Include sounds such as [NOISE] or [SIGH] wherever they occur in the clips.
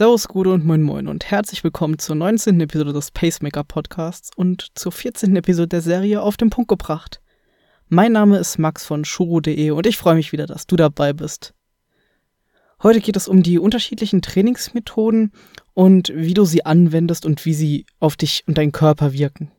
Servus, Gude und Moin Moin und herzlich willkommen zur 19. Episode des Pacemaker Podcasts und zur 14. Episode der Serie Auf den Punkt gebracht. Mein Name ist Max von shuru.de und ich freue mich wieder, dass du dabei bist. Heute geht es um die unterschiedlichen Trainingsmethoden und wie du sie anwendest und wie sie auf dich und deinen Körper wirken.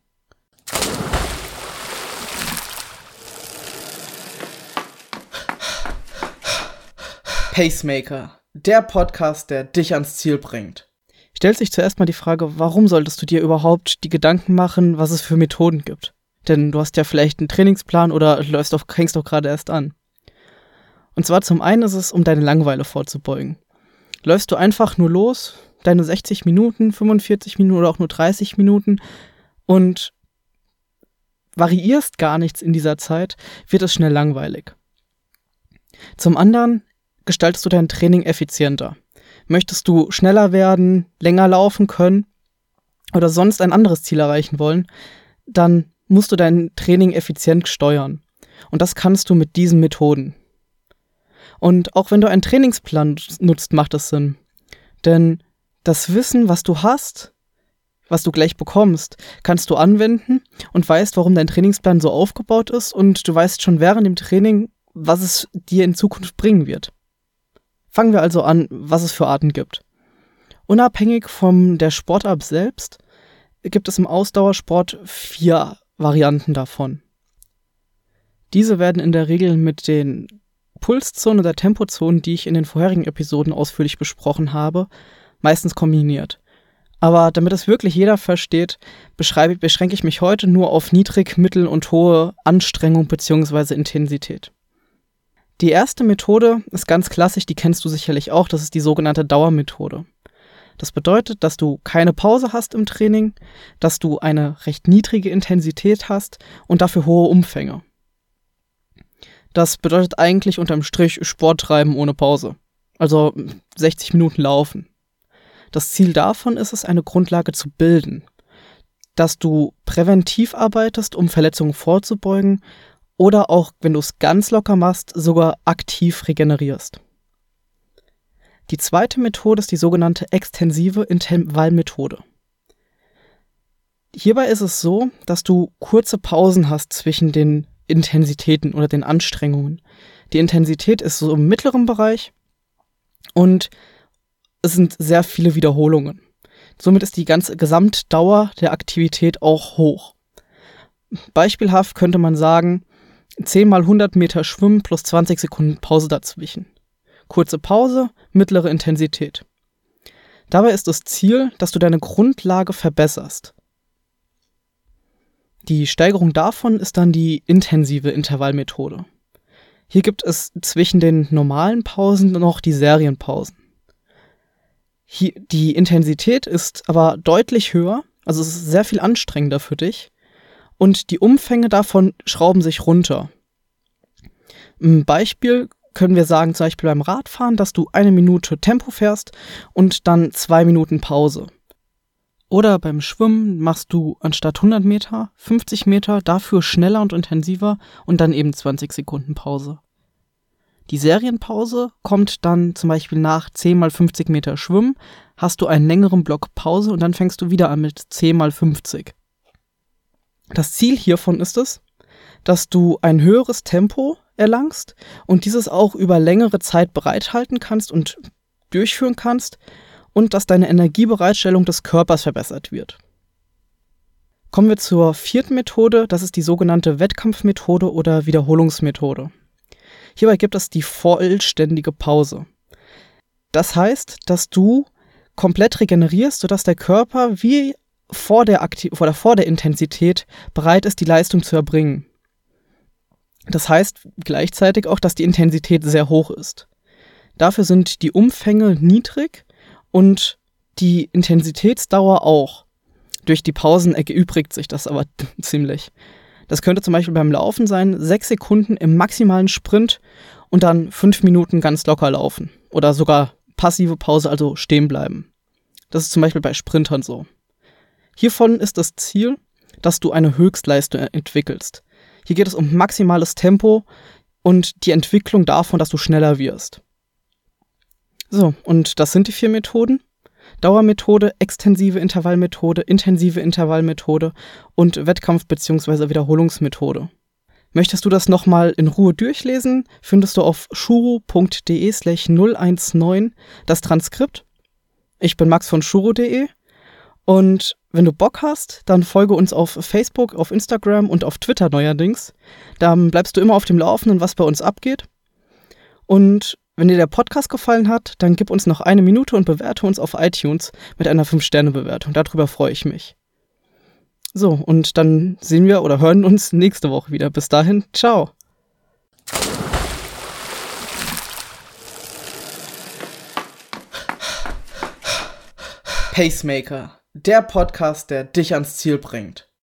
Pacemaker der Podcast, der dich ans Ziel bringt. Stellt sich zuerst mal die Frage, warum solltest du dir überhaupt die Gedanken machen, was es für Methoden gibt? Denn du hast ja vielleicht einen Trainingsplan oder läufst auf, hängst doch gerade erst an. Und zwar zum einen ist es, um deine Langeweile vorzubeugen. Läufst du einfach nur los, deine 60 Minuten, 45 Minuten oder auch nur 30 Minuten und variierst gar nichts in dieser Zeit, wird es schnell langweilig. Zum anderen gestaltest du dein Training effizienter? Möchtest du schneller werden, länger laufen können oder sonst ein anderes Ziel erreichen wollen, dann musst du dein Training effizient steuern. Und das kannst du mit diesen Methoden. Und auch wenn du einen Trainingsplan nutzt, macht es Sinn. Denn das Wissen, was du hast, was du gleich bekommst, kannst du anwenden und weißt, warum dein Trainingsplan so aufgebaut ist und du weißt schon während dem Training, was es dir in Zukunft bringen wird. Fangen wir also an, was es für Arten gibt. Unabhängig von der Sportart selbst gibt es im Ausdauersport vier Varianten davon. Diese werden in der Regel mit den Pulszonen oder Tempozonen, die ich in den vorherigen Episoden ausführlich besprochen habe, meistens kombiniert. Aber damit es wirklich jeder versteht, beschränke ich mich heute nur auf niedrig, mittel und hohe Anstrengung bzw. Intensität. Die erste Methode ist ganz klassisch, die kennst du sicherlich auch, das ist die sogenannte Dauermethode. Das bedeutet, dass du keine Pause hast im Training, dass du eine recht niedrige Intensität hast und dafür hohe Umfänge. Das bedeutet eigentlich unterm Strich Sport treiben ohne Pause. Also 60 Minuten laufen. Das Ziel davon ist es, eine Grundlage zu bilden, dass du präventiv arbeitest, um Verletzungen vorzubeugen oder auch, wenn du es ganz locker machst, sogar aktiv regenerierst. Die zweite Methode ist die sogenannte extensive Intervallmethode. Hierbei ist es so, dass du kurze Pausen hast zwischen den Intensitäten oder den Anstrengungen. Die Intensität ist so im mittleren Bereich und es sind sehr viele Wiederholungen. Somit ist die ganze Gesamtdauer der Aktivität auch hoch. Beispielhaft könnte man sagen, 10 mal 100 Meter Schwimmen plus 20 Sekunden Pause dazwischen. Kurze Pause, mittlere Intensität. Dabei ist das Ziel, dass du deine Grundlage verbesserst. Die Steigerung davon ist dann die intensive Intervallmethode. Hier gibt es zwischen den normalen Pausen noch die Serienpausen. Hier, die Intensität ist aber deutlich höher, also es ist sehr viel anstrengender für dich und die Umfänge davon schrauben sich runter. Ein Beispiel können wir sagen, zum Beispiel beim Radfahren, dass du eine Minute Tempo fährst und dann zwei Minuten Pause. Oder beim Schwimmen machst du anstatt 100 Meter 50 Meter, dafür schneller und intensiver und dann eben 20 Sekunden Pause. Die Serienpause kommt dann zum Beispiel nach 10 mal 50 Meter Schwimmen, hast du einen längeren Block Pause und dann fängst du wieder an mit 10 mal 50. Das Ziel hiervon ist es, dass du ein höheres Tempo erlangst und dieses auch über längere Zeit bereithalten kannst und durchführen kannst und dass deine Energiebereitstellung des Körpers verbessert wird. Kommen wir zur vierten Methode, das ist die sogenannte Wettkampfmethode oder Wiederholungsmethode. Hierbei gibt es die vollständige Pause. Das heißt, dass du komplett regenerierst, sodass der Körper wie vor der, Aktiv oder vor der Intensität bereit ist, die Leistung zu erbringen. Das heißt gleichzeitig auch, dass die Intensität sehr hoch ist. Dafür sind die Umfänge niedrig und die Intensitätsdauer auch. Durch die Pausen erübrigt sich das aber [LAUGHS] ziemlich. Das könnte zum Beispiel beim Laufen sein, sechs Sekunden im maximalen Sprint und dann fünf Minuten ganz locker laufen. Oder sogar passive Pause, also stehen bleiben. Das ist zum Beispiel bei Sprintern so. Hiervon ist das Ziel, dass du eine Höchstleistung entwickelst. Hier geht es um maximales Tempo und die Entwicklung davon, dass du schneller wirst. So, und das sind die vier Methoden. Dauermethode, extensive Intervallmethode, intensive Intervallmethode und Wettkampf- bzw. Wiederholungsmethode. Möchtest du das nochmal in Ruhe durchlesen, findest du auf shuro.de slash 019 das Transkript. Ich bin Max von shuro.de und wenn du Bock hast, dann folge uns auf Facebook, auf Instagram und auf Twitter neuerdings. Dann bleibst du immer auf dem Laufenden, was bei uns abgeht. Und wenn dir der Podcast gefallen hat, dann gib uns noch eine Minute und bewerte uns auf iTunes mit einer 5-Sterne-Bewertung. Darüber freue ich mich. So, und dann sehen wir oder hören uns nächste Woche wieder. Bis dahin, ciao. Pacemaker, der Podcast, der dich ans Ziel bringt.